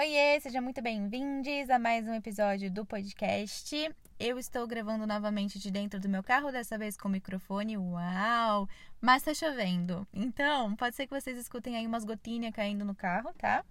Oiê, sejam muito bem-vindos a mais um episódio do podcast. Eu estou gravando novamente de dentro do meu carro, dessa vez com microfone. Uau! Mas tá chovendo. Então, pode ser que vocês escutem aí umas gotinhas caindo no carro, tá?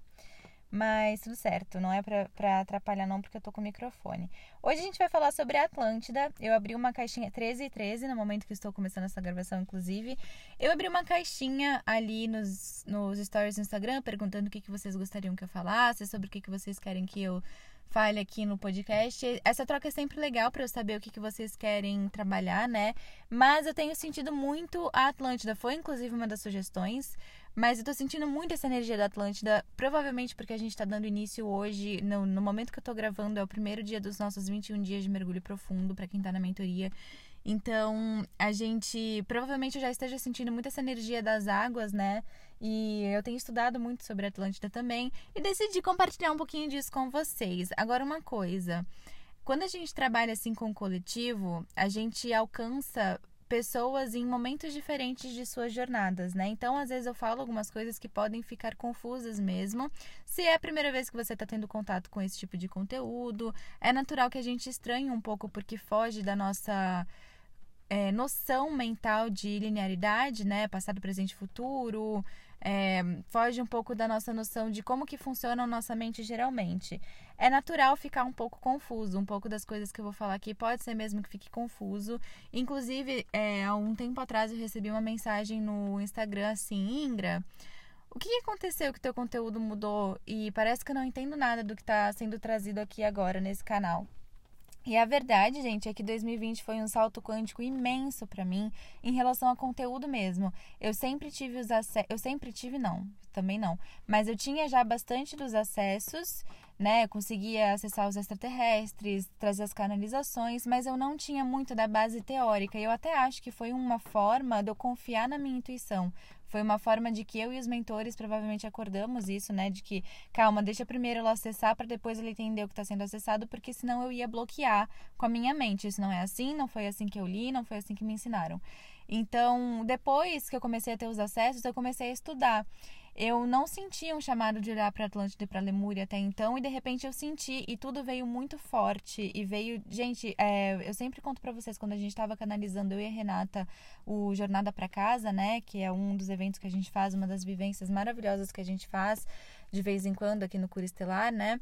Mas tudo certo, não é pra atrapalhar não, porque eu tô com o microfone. Hoje a gente vai falar sobre a Atlântida. Eu abri uma caixinha 13 e 13, no momento que estou começando essa gravação, inclusive. Eu abri uma caixinha ali nos, nos stories do Instagram, perguntando o que, que vocês gostariam que eu falasse, sobre o que, que vocês querem que eu fale aqui no podcast. Essa troca é sempre legal para eu saber o que, que vocês querem trabalhar, né? Mas eu tenho sentido muito a Atlântida. Foi inclusive uma das sugestões. Mas eu tô sentindo muito essa energia da Atlântida, provavelmente porque a gente tá dando início hoje, no, no momento que eu tô gravando, é o primeiro dia dos nossos 21 dias de mergulho profundo, para quem tá na mentoria. Então, a gente provavelmente já esteja sentindo muito essa energia das águas, né? E eu tenho estudado muito sobre a Atlântida também e decidi compartilhar um pouquinho disso com vocês. Agora, uma coisa. Quando a gente trabalha assim com o coletivo, a gente alcança pessoas em momentos diferentes de suas jornadas, né? Então, às vezes eu falo algumas coisas que podem ficar confusas mesmo. Se é a primeira vez que você está tendo contato com esse tipo de conteúdo, é natural que a gente estranhe um pouco porque foge da nossa é, noção mental de linearidade, né? Passado, presente, futuro é, foge um pouco da nossa noção de como que funciona a nossa mente geralmente. É natural ficar um pouco confuso, um pouco das coisas que eu vou falar aqui pode ser mesmo que fique confuso. Inclusive, é, há um tempo atrás eu recebi uma mensagem no Instagram assim, Ingra, o que aconteceu que teu conteúdo mudou e parece que eu não entendo nada do que está sendo trazido aqui agora nesse canal? E a verdade, gente, é que 2020 foi um salto quântico imenso para mim em relação a conteúdo mesmo. Eu sempre tive os acessos, eu sempre tive não, também não, mas eu tinha já bastante dos acessos, né? conseguia acessar os extraterrestres, trazer as canalizações, mas eu não tinha muito da base teórica. E eu até acho que foi uma forma de eu confiar na minha intuição. Foi uma forma de que eu e os mentores provavelmente acordamos isso, né? De que, calma, deixa primeiro ele acessar para depois ele entender o que está sendo acessado, porque senão eu ia bloquear com a minha mente. Isso não é assim, não foi assim que eu li, não foi assim que me ensinaram. Então, depois que eu comecei a ter os acessos, eu comecei a estudar eu não sentia um chamado de olhar para Atlântida e para Lemúria até então, e de repente eu senti, e tudo veio muito forte. E veio. Gente, é, eu sempre conto para vocês, quando a gente estava canalizando, eu e a Renata, o Jornada para Casa, né? Que é um dos eventos que a gente faz, uma das vivências maravilhosas que a gente faz de vez em quando aqui no Cura Estelar, né?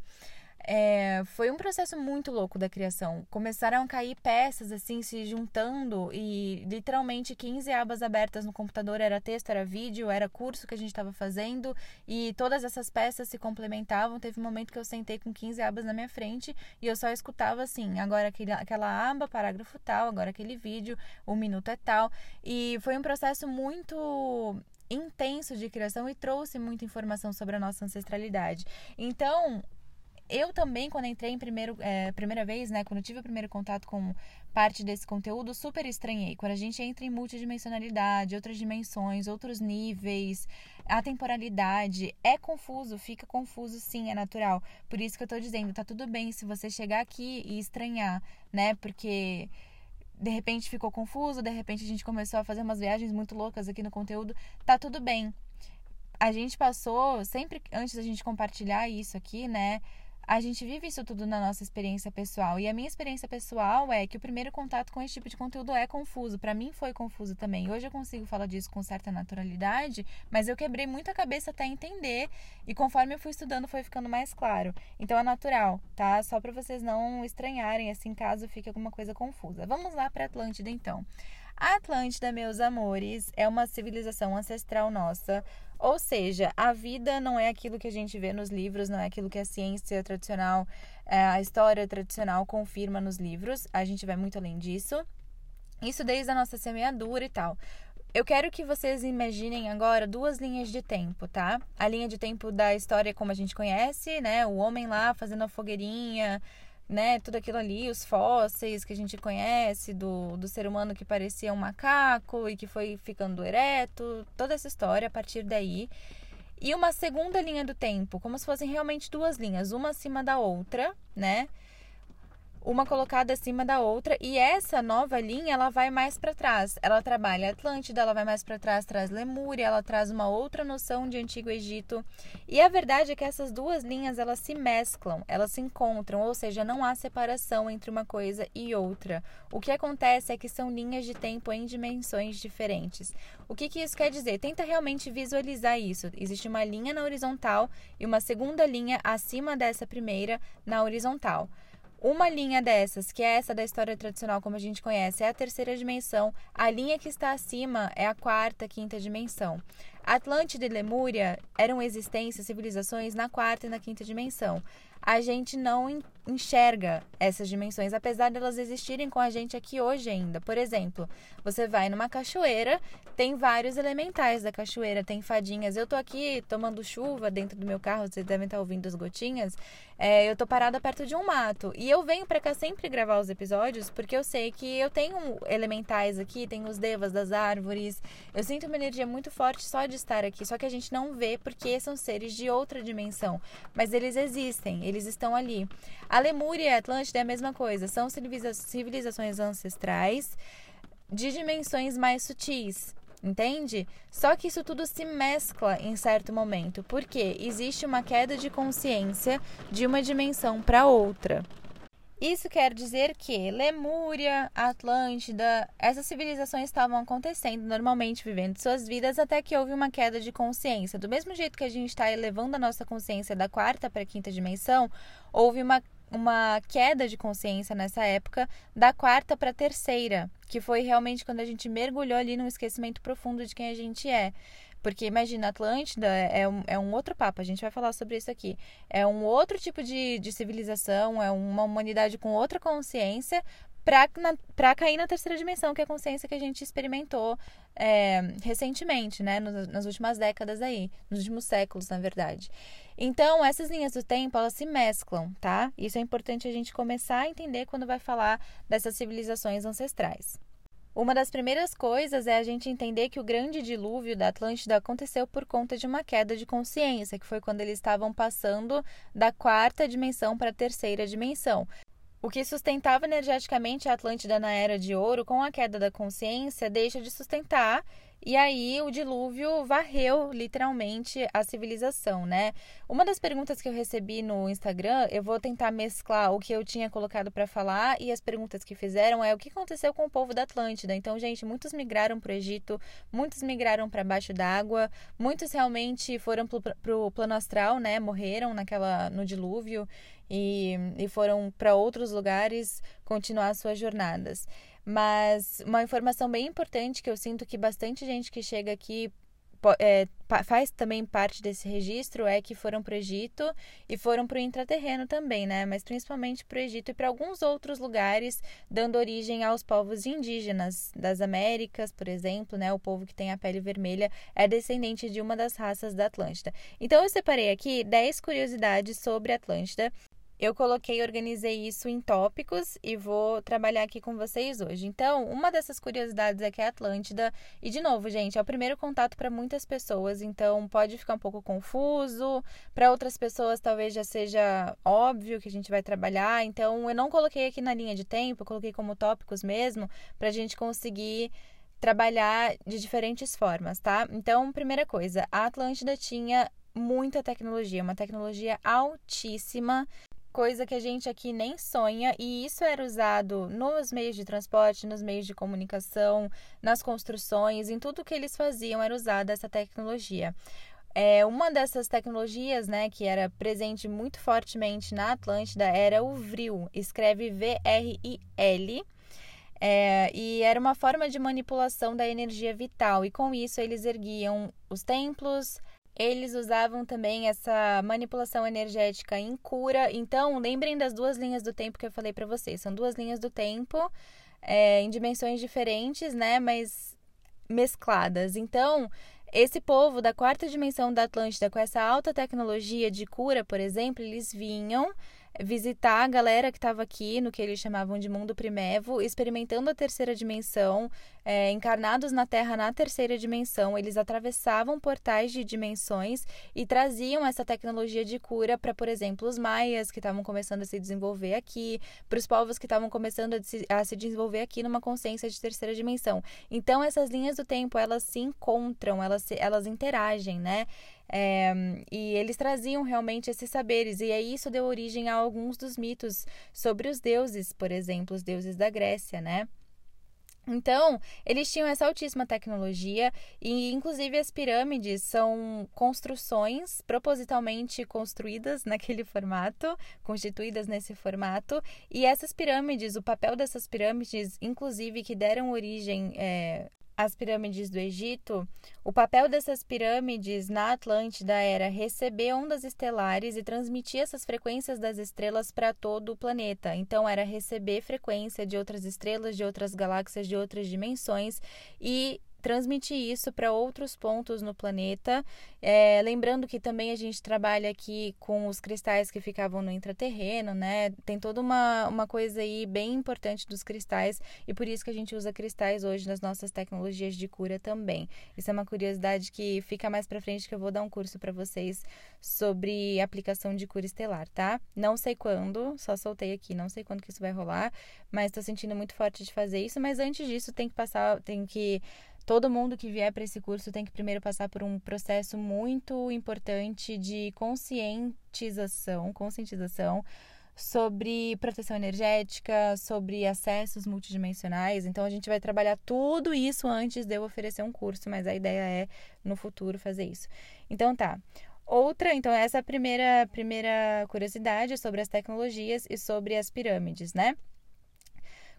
É, foi um processo muito louco da criação. Começaram a cair peças assim, se juntando e literalmente 15 abas abertas no computador. Era texto, era vídeo, era curso que a gente estava fazendo e todas essas peças se complementavam. Teve um momento que eu sentei com 15 abas na minha frente e eu só escutava assim: agora aquele, aquela aba, parágrafo tal, agora aquele vídeo, um minuto é tal. E foi um processo muito intenso de criação e trouxe muita informação sobre a nossa ancestralidade. Então, eu também, quando entrei em primeiro, é, primeira vez, né, quando tive o primeiro contato com parte desse conteúdo, super estranhei. Quando a gente entra em multidimensionalidade, outras dimensões, outros níveis, a temporalidade, é confuso, fica confuso sim, é natural. Por isso que eu tô dizendo, tá tudo bem se você chegar aqui e estranhar, né, porque de repente ficou confuso, de repente a gente começou a fazer umas viagens muito loucas aqui no conteúdo, tá tudo bem. A gente passou, sempre antes da gente compartilhar isso aqui, né? A gente vive isso tudo na nossa experiência pessoal. E a minha experiência pessoal é que o primeiro contato com esse tipo de conteúdo é confuso. Para mim foi confuso também. Hoje eu consigo falar disso com certa naturalidade, mas eu quebrei muito a cabeça até entender. E conforme eu fui estudando, foi ficando mais claro. Então é natural, tá? Só para vocês não estranharem, assim, caso fique alguma coisa confusa. Vamos lá para Atlântida, então. A Atlântida, meus amores, é uma civilização ancestral nossa, ou seja, a vida não é aquilo que a gente vê nos livros, não é aquilo que a ciência tradicional, é, a história tradicional confirma nos livros. A gente vai muito além disso. Isso desde a nossa semeadura e tal. Eu quero que vocês imaginem agora duas linhas de tempo, tá? A linha de tempo da história como a gente conhece, né? O homem lá fazendo a fogueirinha, né, tudo aquilo ali, os fósseis que a gente conhece do, do ser humano que parecia um macaco e que foi ficando ereto, toda essa história a partir daí. E uma segunda linha do tempo, como se fossem realmente duas linhas, uma acima da outra, né? Uma colocada acima da outra e essa nova linha ela vai mais para trás. Ela trabalha Atlântida, ela vai mais para trás, traz Lemúria, ela traz uma outra noção de antigo Egito. E a verdade é que essas duas linhas elas se mesclam, elas se encontram, ou seja, não há separação entre uma coisa e outra. O que acontece é que são linhas de tempo em dimensões diferentes. O que, que isso quer dizer? Tenta realmente visualizar isso. Existe uma linha na horizontal e uma segunda linha acima dessa primeira na horizontal. Uma linha dessas, que é essa da história tradicional como a gente conhece, é a terceira dimensão. A linha que está acima é a quarta, quinta dimensão. Atlântida e Lemúria eram existências, civilizações na quarta e na quinta dimensão. A gente não enxerga essas dimensões, apesar de elas existirem com a gente aqui hoje ainda. Por exemplo, você vai numa cachoeira, tem vários elementais da cachoeira, tem fadinhas. Eu tô aqui tomando chuva dentro do meu carro, vocês devem estar ouvindo as gotinhas. É, eu tô parada perto de um mato e eu venho para cá sempre gravar os episódios porque eu sei que eu tenho elementais aqui, tem os devas das árvores. Eu sinto uma energia muito forte só de estar aqui, só que a gente não vê porque são seres de outra dimensão, mas eles existem, eles estão ali. A Lemúria e a Atlântida é a mesma coisa, são civilizações ancestrais de dimensões mais sutis, entende? Só que isso tudo se mescla em certo momento, porque existe uma queda de consciência de uma dimensão para outra. Isso quer dizer que Lemúria, Atlântida, essas civilizações estavam acontecendo normalmente, vivendo suas vidas, até que houve uma queda de consciência. Do mesmo jeito que a gente está elevando a nossa consciência da quarta para a quinta dimensão, houve uma uma queda de consciência nessa época da quarta para a terceira, que foi realmente quando a gente mergulhou ali num esquecimento profundo de quem a gente é. Porque imagina, Atlântida é um, é um outro papo, a gente vai falar sobre isso aqui. É um outro tipo de, de civilização, é uma humanidade com outra consciência, para cair na terceira dimensão, que é a consciência que a gente experimentou é, recentemente, né? Nas, nas últimas décadas aí, nos últimos séculos, na verdade. Então, essas linhas do tempo, elas se mesclam, tá? Isso é importante a gente começar a entender quando vai falar dessas civilizações ancestrais. Uma das primeiras coisas é a gente entender que o grande dilúvio da Atlântida aconteceu por conta de uma queda de consciência, que foi quando eles estavam passando da quarta dimensão para a terceira dimensão. O que sustentava energeticamente a Atlântida na Era de Ouro, com a queda da consciência, deixa de sustentar e aí o dilúvio varreu literalmente a civilização, né? Uma das perguntas que eu recebi no Instagram, eu vou tentar mesclar o que eu tinha colocado para falar e as perguntas que fizeram é o que aconteceu com o povo da Atlântida. Então, gente, muitos migraram para o Egito, muitos migraram para baixo d'água, muitos realmente foram para o plano astral, né? Morreram naquela no dilúvio e, e foram para outros lugares continuar suas jornadas. Mas uma informação bem importante que eu sinto que bastante gente que chega aqui é, faz também parte desse registro é que foram para o Egito e foram para o intraterreno também, né? Mas principalmente para o Egito e para alguns outros lugares, dando origem aos povos indígenas das Américas, por exemplo, né? O povo que tem a pele vermelha é descendente de uma das raças da Atlântida. Então eu separei aqui 10 curiosidades sobre a Atlântida eu coloquei organizei isso em tópicos e vou trabalhar aqui com vocês hoje. Então, uma dessas curiosidades é que é Atlântida, e de novo, gente, é o primeiro contato para muitas pessoas, então pode ficar um pouco confuso. Para outras pessoas, talvez já seja óbvio que a gente vai trabalhar. Então, eu não coloquei aqui na linha de tempo, coloquei como tópicos mesmo, para a gente conseguir trabalhar de diferentes formas, tá? Então, primeira coisa, a Atlântida tinha muita tecnologia, uma tecnologia altíssima coisa que a gente aqui nem sonha, e isso era usado nos meios de transporte, nos meios de comunicação, nas construções, em tudo que eles faziam era usada essa tecnologia. É, uma dessas tecnologias, né, que era presente muito fortemente na Atlântida era o vril, escreve V-R-I-L. É, e era uma forma de manipulação da energia vital, e com isso eles erguiam os templos, eles usavam também essa manipulação energética em cura. Então, lembrem das duas linhas do tempo que eu falei para vocês. São duas linhas do tempo é, em dimensões diferentes, né? Mas mescladas. Então, esse povo da quarta dimensão da Atlântida, com essa alta tecnologia de cura, por exemplo, eles vinham visitar a galera que estava aqui no que eles chamavam de mundo primevo, experimentando a terceira dimensão, é, encarnados na Terra na terceira dimensão, eles atravessavam portais de dimensões e traziam essa tecnologia de cura para, por exemplo, os maias que estavam começando a se desenvolver aqui, para os povos que estavam começando a se, a se desenvolver aqui numa consciência de terceira dimensão. Então, essas linhas do tempo elas se encontram, elas, se, elas interagem, né? É, e eles traziam realmente esses saberes, e aí isso deu origem a alguns dos mitos sobre os deuses, por exemplo, os deuses da Grécia, né? Então, eles tinham essa altíssima tecnologia e, inclusive, as pirâmides são construções propositalmente construídas naquele formato, constituídas nesse formato. E essas pirâmides, o papel dessas pirâmides, inclusive, que deram origem é, as pirâmides do Egito, o papel dessas pirâmides na Atlântida era receber ondas estelares e transmitir essas frequências das estrelas para todo o planeta. Então, era receber frequência de outras estrelas, de outras galáxias, de outras dimensões e transmitir isso para outros pontos no planeta. É, lembrando que também a gente trabalha aqui com os cristais que ficavam no intraterreno, né? Tem toda uma, uma coisa aí bem importante dos cristais e por isso que a gente usa cristais hoje nas nossas tecnologias de cura também. Isso é uma curiosidade que fica mais para frente que eu vou dar um curso para vocês sobre aplicação de cura estelar, tá? Não sei quando, só soltei aqui, não sei quando que isso vai rolar, mas estou sentindo muito forte de fazer isso, mas antes disso tem que passar, tem que todo mundo que vier para esse curso tem que primeiro passar por um processo muito importante de conscientização, conscientização sobre proteção energética, sobre acessos multidimensionais. Então a gente vai trabalhar tudo isso antes de eu oferecer um curso, mas a ideia é no futuro fazer isso. Então tá. Outra, então essa é a primeira primeira curiosidade sobre as tecnologias e sobre as pirâmides, né?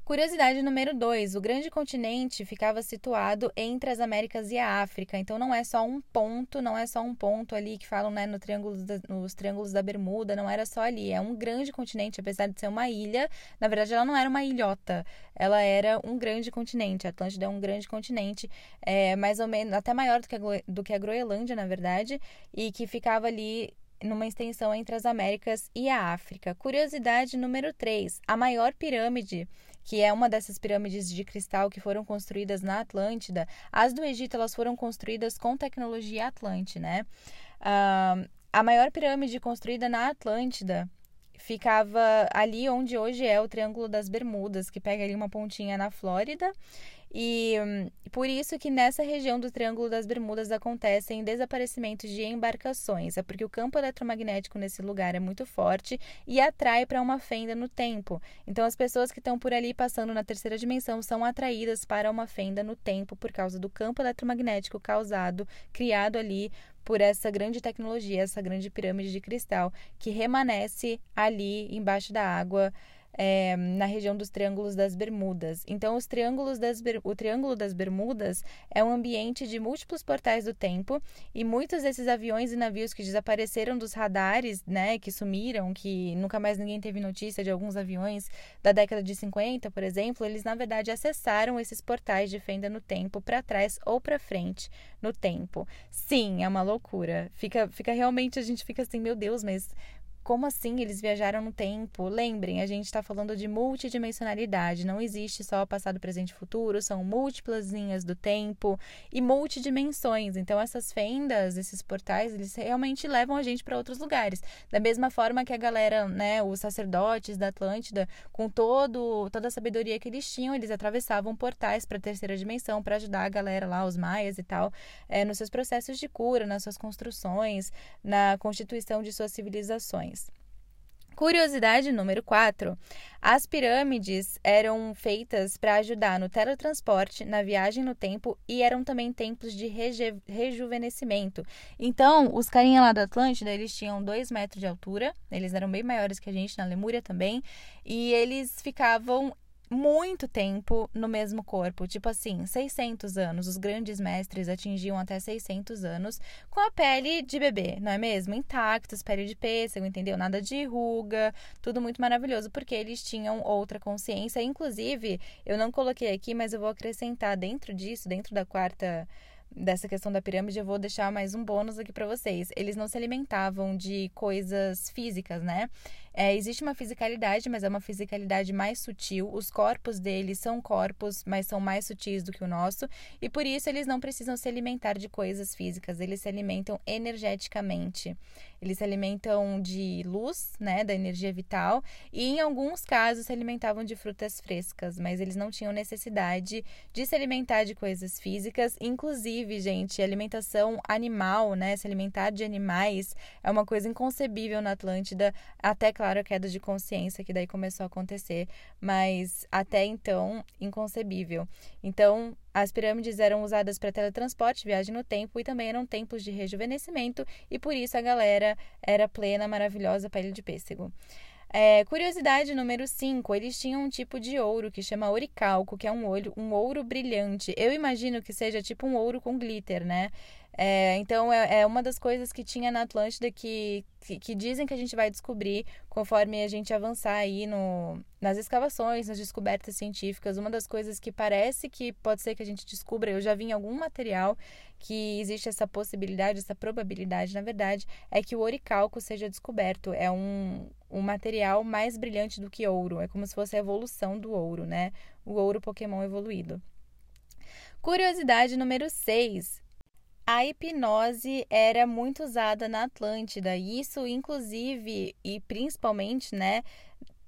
Curiosidade número 2: o grande continente ficava situado entre as Américas e a África, então não é só um ponto, não é só um ponto ali que falam né, no triângulo da, nos triângulos da Bermuda, não era só ali, é um grande continente, apesar de ser uma ilha, na verdade ela não era uma ilhota, ela era um grande continente, a Atlântida é um grande continente, é, mais ou menos, até maior do que, a, do que a Groenlândia, na verdade, e que ficava ali numa extensão entre as Américas e a África. Curiosidade número 3: a maior pirâmide que é uma dessas pirâmides de cristal que foram construídas na Atlântida, as do Egito elas foram construídas com tecnologia Atlante, né? Uh, a maior pirâmide construída na Atlântida ficava ali onde hoje é o Triângulo das Bermudas, que pega ali uma pontinha na Flórida e hum, por isso que nessa região do Triângulo das Bermudas acontecem desaparecimentos de embarcações. É porque o campo eletromagnético nesse lugar é muito forte e atrai para uma fenda no tempo. Então as pessoas que estão por ali passando na terceira dimensão são atraídas para uma fenda no tempo por causa do campo eletromagnético causado, criado ali por essa grande tecnologia, essa grande pirâmide de cristal que remanesce ali embaixo da água é, na região dos Triângulos das Bermudas. Então, os triângulos das, o Triângulo das Bermudas é um ambiente de múltiplos portais do tempo e muitos desses aviões e navios que desapareceram dos radares, né, que sumiram, que nunca mais ninguém teve notícia de alguns aviões da década de 50, por exemplo, eles na verdade acessaram esses portais de fenda no tempo para trás ou para frente no tempo. Sim, é uma loucura. Fica, fica realmente a gente fica assim, meu Deus, mas como assim eles viajaram no tempo? Lembrem, a gente está falando de multidimensionalidade. Não existe só passado, presente e futuro, são múltiplas linhas do tempo e multidimensões. Então, essas fendas, esses portais, eles realmente levam a gente para outros lugares. Da mesma forma que a galera, né, os sacerdotes da Atlântida, com todo, toda a sabedoria que eles tinham, eles atravessavam portais para a terceira dimensão para ajudar a galera lá, os maias e tal, é, nos seus processos de cura, nas suas construções, na constituição de suas civilizações. Curiosidade número 4. As pirâmides eram feitas para ajudar no teletransporte, na viagem no tempo e eram também templos de reju rejuvenescimento. Então, os carinha lá da Atlântida, eles tinham 2 metros de altura, eles eram bem maiores que a gente na Lemúria também, e eles ficavam muito tempo no mesmo corpo, tipo assim, 600 anos. Os grandes mestres atingiam até 600 anos com a pele de bebê, não é mesmo? Intactos, pele de pêssego, entendeu? Nada de ruga, tudo muito maravilhoso, porque eles tinham outra consciência. Inclusive, eu não coloquei aqui, mas eu vou acrescentar dentro disso, dentro da quarta dessa questão da pirâmide, eu vou deixar mais um bônus aqui para vocês. Eles não se alimentavam de coisas físicas, né? É, existe uma fisicalidade, mas é uma fisicalidade mais sutil. Os corpos deles são corpos, mas são mais sutis do que o nosso, e por isso eles não precisam se alimentar de coisas físicas, eles se alimentam energeticamente. Eles se alimentam de luz, né, da energia vital, e em alguns casos se alimentavam de frutas frescas, mas eles não tinham necessidade de se alimentar de coisas físicas. Inclusive, gente, alimentação animal, né, se alimentar de animais é uma coisa inconcebível na Atlântida, até claro a queda de consciência que daí começou a acontecer, mas até então inconcebível. Então, as pirâmides eram usadas para teletransporte, viagem no tempo e também eram templos de rejuvenescimento, e por isso a galera era plena, maravilhosa Ilha de Pêssego. É, curiosidade número 5, eles tinham um tipo de ouro que chama oricalco, que é um, olho, um ouro brilhante. Eu imagino que seja tipo um ouro com glitter, né? É, então, é, é, uma das coisas que tinha na Atlântida que, que, que, dizem que a gente vai descobrir conforme a gente avançar aí no, nas escavações, nas descobertas científicas. Uma das coisas que parece que pode ser que a gente descubra, eu já vi em algum material que existe essa possibilidade, essa probabilidade, na verdade, é que o oricalco seja descoberto. É um, um material mais brilhante do que ouro. É como se fosse a evolução do ouro, né? O ouro Pokémon evoluído. Curiosidade número 6 a hipnose era muito usada na Atlântida, isso inclusive e principalmente, né,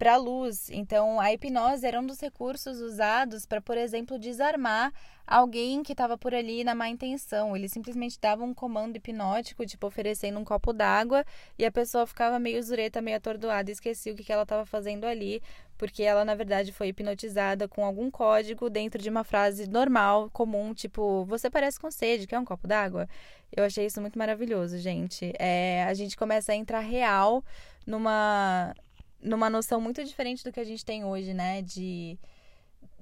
para a luz. Então, a hipnose era um dos recursos usados para, por exemplo, desarmar alguém que estava por ali na má intenção. Ele simplesmente dava um comando hipnótico, tipo oferecendo um copo d'água, e a pessoa ficava meio zureta, meio atordoada e esquecia o que, que ela estava fazendo ali, porque ela, na verdade, foi hipnotizada com algum código dentro de uma frase normal, comum, tipo, você parece com sede, quer um copo d'água? Eu achei isso muito maravilhoso, gente. É, a gente começa a entrar real numa, numa noção muito diferente do que a gente tem hoje, né? De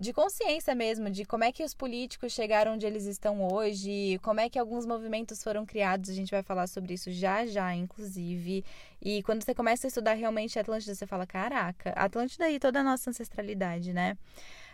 de consciência mesmo, de como é que os políticos chegaram onde eles estão hoje, como é que alguns movimentos foram criados, a gente vai falar sobre isso já já, inclusive. E quando você começa a estudar realmente Atlântida, você fala, caraca, Atlântida e toda a nossa ancestralidade, né?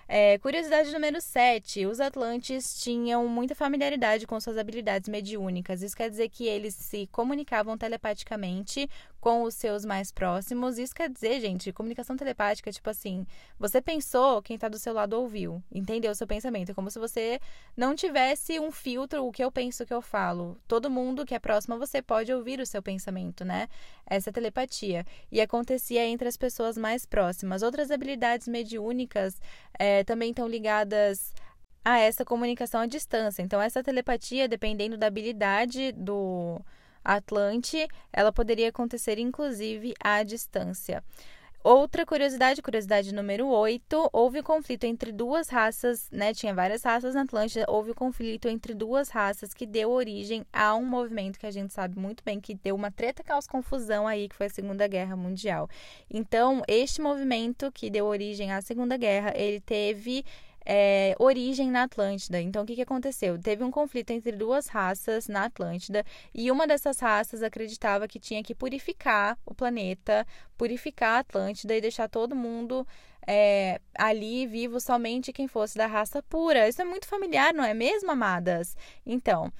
É, curiosidade número 7. Os Atlantes tinham muita familiaridade com suas habilidades mediúnicas. Isso quer dizer que eles se comunicavam telepaticamente com os seus mais próximos. Isso quer dizer, gente, comunicação telepática, tipo assim, você pensou, quem tá do seu lado ouviu, entendeu o seu pensamento. É como se você não tivesse um filtro, o que eu penso, o que eu falo. Todo mundo que é próximo a você pode ouvir o seu pensamento, né? Essa é telepatia. E acontecia entre as pessoas mais próximas. Outras habilidades mediúnicas é, também estão ligadas a essa comunicação à distância. Então, essa telepatia, dependendo da habilidade do Atlante, ela poderia acontecer inclusive à distância. Outra curiosidade, curiosidade número 8, houve conflito entre duas raças, né? Tinha várias raças na Atlântida, houve conflito entre duas raças que deu origem a um movimento que a gente sabe muito bem que deu uma treta causa confusão aí, que foi a Segunda Guerra Mundial. Então, este movimento que deu origem à Segunda Guerra, ele teve é, origem na Atlântida. Então, o que, que aconteceu? Teve um conflito entre duas raças na Atlântida e uma dessas raças acreditava que tinha que purificar o planeta, purificar a Atlântida e deixar todo mundo é, ali vivo somente quem fosse da raça pura. Isso é muito familiar, não é mesmo, amadas? Então,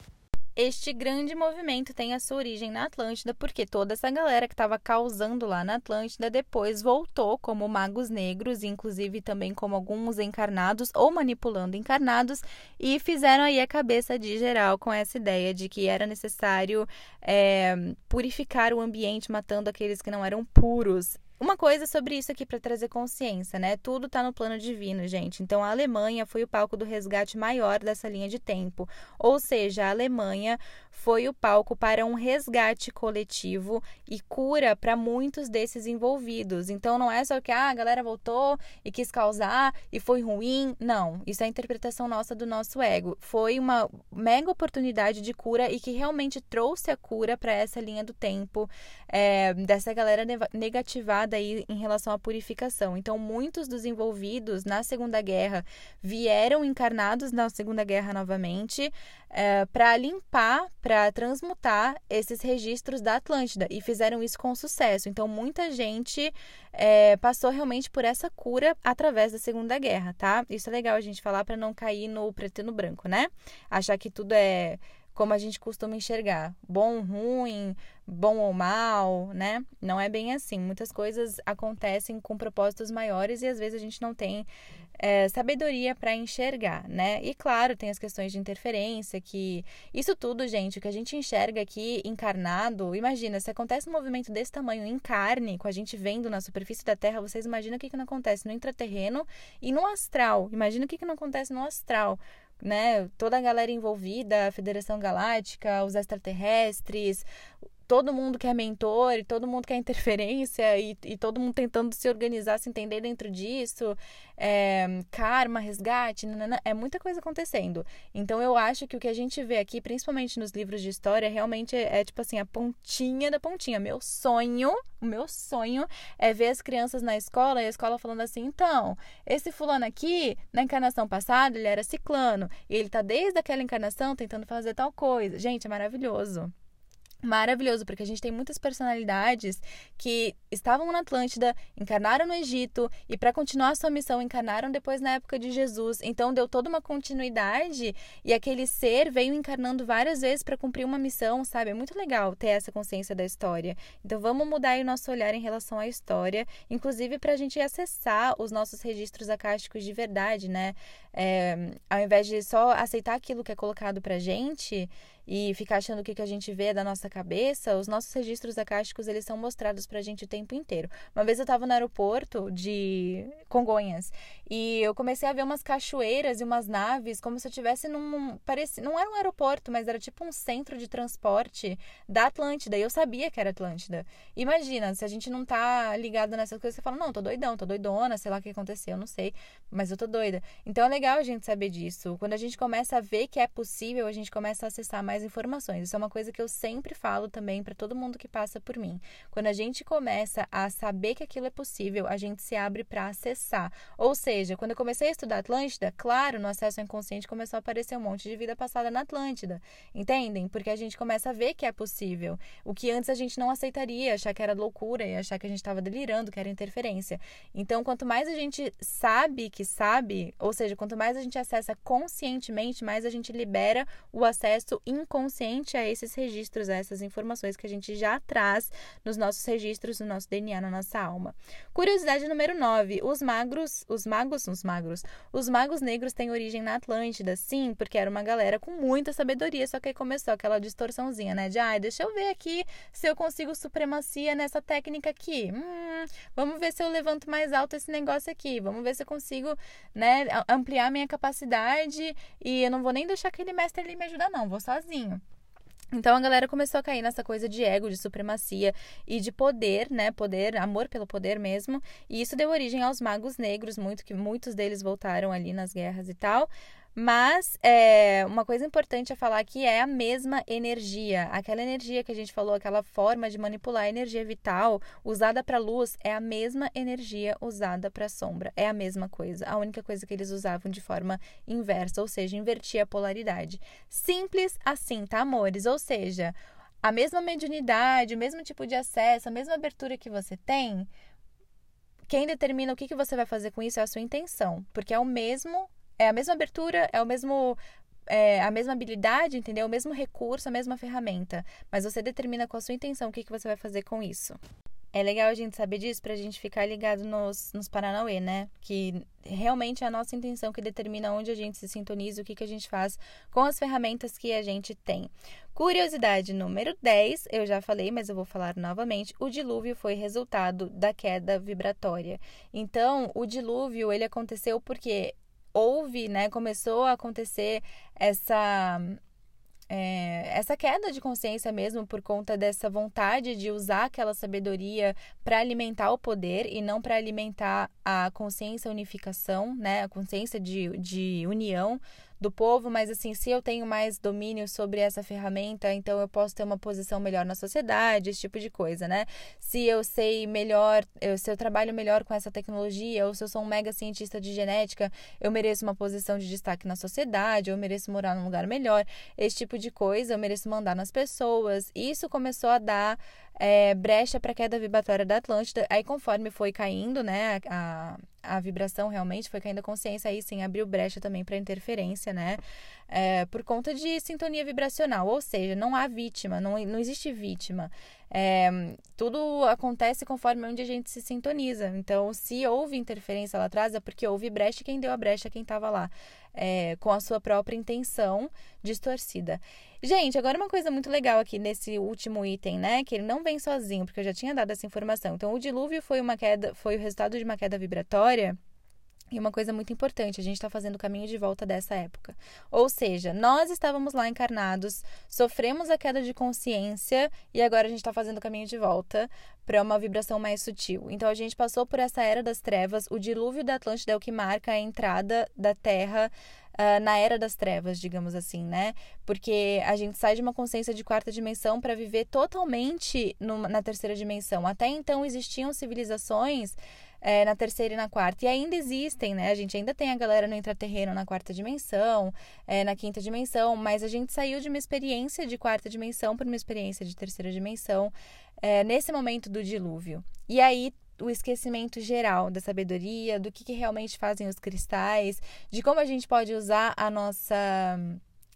este grande movimento tem a sua origem na Atlântida, porque toda essa galera que estava causando lá na Atlântida depois voltou como magos negros, inclusive também como alguns encarnados ou manipulando encarnados, e fizeram aí a cabeça de geral com essa ideia de que era necessário é, purificar o ambiente, matando aqueles que não eram puros. Uma coisa sobre isso aqui para trazer consciência, né? Tudo está no plano divino, gente. Então a Alemanha foi o palco do resgate maior dessa linha de tempo. Ou seja, a Alemanha foi o palco para um resgate coletivo e cura para muitos desses envolvidos. Então não é só que ah, a galera voltou e quis causar e foi ruim. Não, isso é a interpretação nossa do nosso ego. Foi uma mega oportunidade de cura e que realmente trouxe a cura para essa linha do tempo, é, dessa galera negativada em relação à purificação. Então, muitos dos envolvidos na Segunda Guerra vieram encarnados na Segunda Guerra novamente é, para limpar, para transmutar esses registros da Atlântida e fizeram isso com sucesso. Então, muita gente é, passou realmente por essa cura através da Segunda Guerra, tá? Isso é legal a gente falar para não cair no preto e no branco, né? Achar que tudo é como a gente costuma enxergar, bom, ruim, bom ou mal, né? Não é bem assim. Muitas coisas acontecem com propósitos maiores e às vezes a gente não tem é, sabedoria para enxergar, né? E claro, tem as questões de interferência, que isso tudo, gente, o que a gente enxerga aqui encarnado, imagina, se acontece um movimento desse tamanho em carne, com a gente vendo na superfície da Terra, vocês imaginam o que, que não acontece no intraterreno e no astral. Imagina o que, que não acontece no astral né? Toda a galera envolvida, a Federação Galáctica, os extraterrestres, todo mundo quer mentor, e todo mundo quer interferência, e, e todo mundo tentando se organizar, se entender dentro disso, é, karma, resgate, nanana, é muita coisa acontecendo. Então eu acho que o que a gente vê aqui, principalmente nos livros de história, realmente é, é tipo assim, a pontinha da pontinha. Meu sonho, o meu sonho é ver as crianças na escola e a escola falando assim, então, esse fulano aqui, na encarnação passada, ele era ciclano, e ele tá desde aquela encarnação tentando fazer tal coisa. Gente, é maravilhoso maravilhoso, porque a gente tem muitas personalidades que estavam na Atlântida, encarnaram no Egito e para continuar sua missão encarnaram depois na época de Jesus. Então deu toda uma continuidade e aquele ser veio encarnando várias vezes para cumprir uma missão, sabe? É muito legal ter essa consciência da história. Então vamos mudar o nosso olhar em relação à história, inclusive para a gente acessar os nossos registros acásticos de verdade, né? É, ao invés de só aceitar aquilo que é colocado pra gente, e ficar achando o que, que a gente vê da nossa cabeça, os nossos registros acásticos, eles são mostrados pra gente o tempo inteiro. Uma vez eu tava no aeroporto de Congonhas e eu comecei a ver umas cachoeiras e umas naves como se eu estivesse num... Parecia, não era um aeroporto, mas era tipo um centro de transporte da Atlântida. E eu sabia que era Atlântida. Imagina, se a gente não tá ligado nessas coisas, você fala, não, tô doidão, tô doidona, sei lá o que aconteceu, não sei, mas eu tô doida. Então é legal a gente saber disso. Quando a gente começa a ver que é possível, a gente começa a acessar mais mais informações. Isso é uma coisa que eu sempre falo também para todo mundo que passa por mim. Quando a gente começa a saber que aquilo é possível, a gente se abre para acessar. Ou seja, quando eu comecei a estudar Atlântida, claro, no acesso inconsciente começou a aparecer um monte de vida passada na Atlântida. Entendem? Porque a gente começa a ver que é possível. O que antes a gente não aceitaria, achar que era loucura e achar que a gente estava delirando, que era interferência. Então, quanto mais a gente sabe que sabe, ou seja, quanto mais a gente acessa conscientemente, mais a gente libera o acesso inconsciente inconsciente a esses registros, a essas informações que a gente já traz nos nossos registros, no nosso DNA, na nossa alma. Curiosidade número 9. Os magros, os magos, os magros, os magos negros têm origem na Atlântida, sim, porque era uma galera com muita sabedoria, só que aí começou aquela distorçãozinha, né? De, ai, ah, deixa eu ver aqui se eu consigo supremacia nessa técnica aqui. Hum, vamos ver se eu levanto mais alto esse negócio aqui. Vamos ver se eu consigo, né, ampliar minha capacidade e eu não vou nem deixar aquele mestre ali me ajudar, não. Vou sozinho. Então a galera começou a cair nessa coisa de ego, de supremacia e de poder, né? Poder, amor pelo poder mesmo. E isso deu origem aos magos negros, muito que muitos deles voltaram ali nas guerras e tal. Mas é, uma coisa importante a falar aqui é a mesma energia. Aquela energia que a gente falou, aquela forma de manipular a energia vital usada para luz, é a mesma energia usada para sombra. É a mesma coisa. A única coisa que eles usavam de forma inversa, ou seja, invertia a polaridade. Simples assim, tá, amores? Ou seja, a mesma mediunidade, o mesmo tipo de acesso, a mesma abertura que você tem, quem determina o que, que você vai fazer com isso é a sua intenção, porque é o mesmo é a mesma abertura, é o mesmo é, a mesma habilidade, entendeu? O mesmo recurso, a mesma ferramenta. Mas você determina com a sua intenção o que, que você vai fazer com isso. É legal a gente saber disso pra gente ficar ligado nos, nos Paranauê, né? Que realmente é a nossa intenção que determina onde a gente se sintoniza, o que, que a gente faz com as ferramentas que a gente tem. Curiosidade número 10, eu já falei, mas eu vou falar novamente. O dilúvio foi resultado da queda vibratória. Então, o dilúvio, ele aconteceu porque houve, né, começou a acontecer essa é, essa queda de consciência mesmo por conta dessa vontade de usar aquela sabedoria para alimentar o poder e não para alimentar a consciência unificação, né, a consciência de, de união do povo, mas assim, se eu tenho mais domínio sobre essa ferramenta, então eu posso ter uma posição melhor na sociedade, esse tipo de coisa, né? Se eu sei melhor, se eu trabalho melhor com essa tecnologia, ou se eu sou um mega cientista de genética, eu mereço uma posição de destaque na sociedade, eu mereço morar num lugar melhor, esse tipo de coisa, eu mereço mandar nas pessoas. Isso começou a dar é, brecha para queda vibratória da Atlântida. Aí, conforme foi caindo, né, a, a vibração realmente foi caindo a consciência, aí sim abriu brecha também para interferência, né, é, por conta de sintonia vibracional. Ou seja, não há vítima, não, não existe vítima. É, tudo acontece conforme onde a gente se sintoniza. Então, se houve interferência lá atrás, é porque houve brecha e quem deu a brecha é quem estava lá, é, com a sua própria intenção distorcida. Gente, agora uma coisa muito legal aqui nesse último item, né? Que ele não vem sozinho, porque eu já tinha dado essa informação. Então, o dilúvio foi uma queda, foi o resultado de uma queda vibratória. E uma coisa muito importante, a gente está fazendo o caminho de volta dessa época. Ou seja, nós estávamos lá encarnados, sofremos a queda de consciência e agora a gente está fazendo o caminho de volta para uma vibração mais sutil. Então a gente passou por essa era das trevas, o dilúvio da Atlântida é o que marca a entrada da Terra uh, na era das trevas, digamos assim, né? Porque a gente sai de uma consciência de quarta dimensão para viver totalmente na terceira dimensão. Até então existiam civilizações é, na terceira e na quarta. E ainda existem, né? A gente ainda tem a galera no intraterreno na quarta dimensão, é, na quinta dimensão, mas a gente saiu de uma experiência de quarta dimensão para uma experiência de terceira dimensão é, nesse momento do dilúvio. E aí o esquecimento geral da sabedoria, do que, que realmente fazem os cristais, de como a gente pode usar a nossa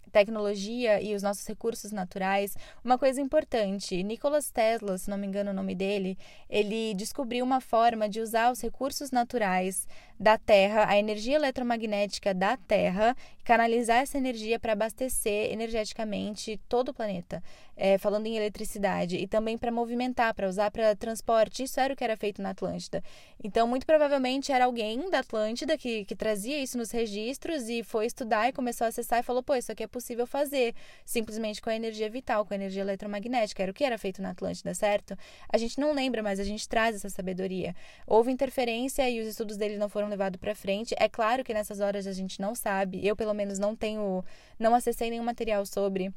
tecnologia e os nossos recursos naturais. Uma coisa importante, Nikola Tesla, se não me engano o nome dele, ele descobriu uma forma de usar os recursos naturais da Terra, a energia eletromagnética da Terra, canalizar essa energia para abastecer energeticamente todo o planeta, é, falando em eletricidade, e também para movimentar, para usar para transporte. Isso era o que era feito na Atlântida. Então, muito provavelmente era alguém da Atlântida que, que trazia isso nos registros e foi estudar e começou a acessar e falou: pô, isso aqui é possível fazer, simplesmente com a energia vital, com a energia eletromagnética. Era o que era feito na Atlântida, certo? A gente não lembra, mas a gente traz essa sabedoria. Houve interferência e os estudos dele não foram levados para frente. É claro que nessas horas a gente não sabe, eu pelo menos não tenho, não acessei nenhum material sobre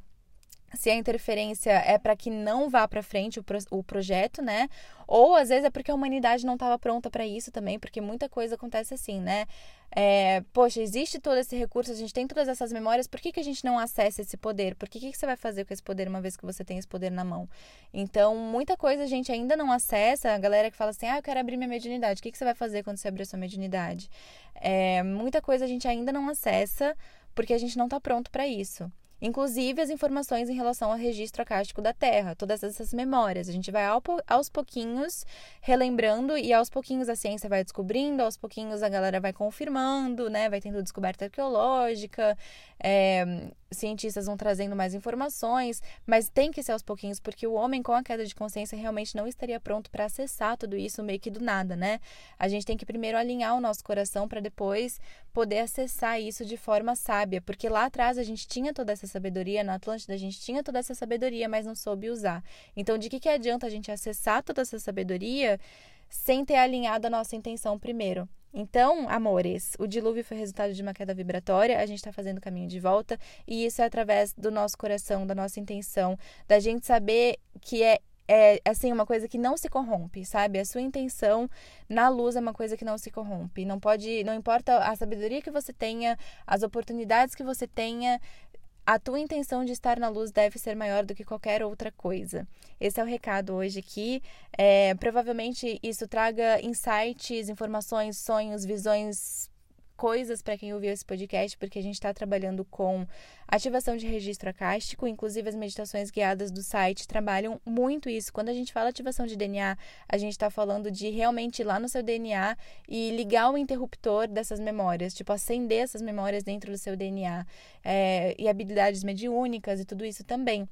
se a interferência é para que não vá para frente o, pro, o projeto, né? Ou às vezes é porque a humanidade não estava pronta para isso também, porque muita coisa acontece assim, né? É, poxa, existe todo esse recurso, a gente tem todas essas memórias, por que, que a gente não acessa esse poder? Por que, que você vai fazer com esse poder uma vez que você tem esse poder na mão? Então, muita coisa a gente ainda não acessa. A galera que fala assim, ah, eu quero abrir minha mediunidade. O que, que você vai fazer quando você abrir a sua mediunidade? É, muita coisa a gente ainda não acessa porque a gente não está pronto para isso inclusive as informações em relação ao registro acástico da Terra, todas essas memórias. A gente vai aos pouquinhos relembrando e aos pouquinhos a ciência vai descobrindo, aos pouquinhos a galera vai confirmando, né? Vai tendo descoberta arqueológica, é, cientistas vão trazendo mais informações, mas tem que ser aos pouquinhos, porque o homem com a queda de consciência realmente não estaria pronto para acessar tudo isso meio que do nada, né? A gente tem que primeiro alinhar o nosso coração para depois poder acessar isso de forma sábia, porque lá atrás a gente tinha toda essa sabedoria, na Atlântida a gente tinha toda essa sabedoria, mas não soube usar. Então, de que, que adianta a gente acessar toda essa sabedoria sem ter alinhado a nossa intenção primeiro? Então, amores, o dilúvio foi resultado de uma queda vibratória, a gente está fazendo o caminho de volta, e isso é através do nosso coração, da nossa intenção, da gente saber que é é assim uma coisa que não se corrompe, sabe? A sua intenção na luz é uma coisa que não se corrompe. Não pode, não importa a sabedoria que você tenha, as oportunidades que você tenha, a tua intenção de estar na luz deve ser maior do que qualquer outra coisa. Esse é o recado hoje aqui. É, provavelmente isso traga insights, informações, sonhos, visões coisas para quem ouviu esse podcast, porque a gente está trabalhando com ativação de registro acástico, inclusive as meditações guiadas do site trabalham muito isso. Quando a gente fala ativação de DNA, a gente está falando de realmente ir lá no seu DNA e ligar o interruptor dessas memórias, tipo acender essas memórias dentro do seu DNA é, e habilidades mediúnicas e tudo isso também.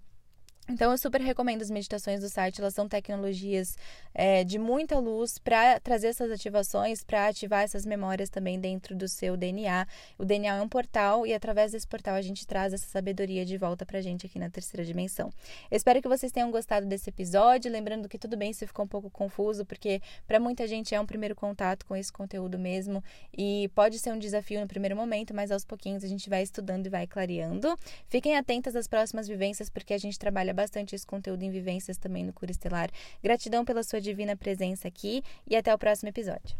Então, eu super recomendo as meditações do site, elas são tecnologias é, de muita luz para trazer essas ativações, para ativar essas memórias também dentro do seu DNA. O DNA é um portal e através desse portal a gente traz essa sabedoria de volta para a gente aqui na terceira dimensão. Espero que vocês tenham gostado desse episódio, lembrando que tudo bem se ficou um pouco confuso, porque para muita gente é um primeiro contato com esse conteúdo mesmo e pode ser um desafio no primeiro momento, mas aos pouquinhos a gente vai estudando e vai clareando. Fiquem atentas às próximas vivências, porque a gente trabalha bastante esse conteúdo em vivências também no Cura Estelar. Gratidão pela sua divina presença aqui e até o próximo episódio.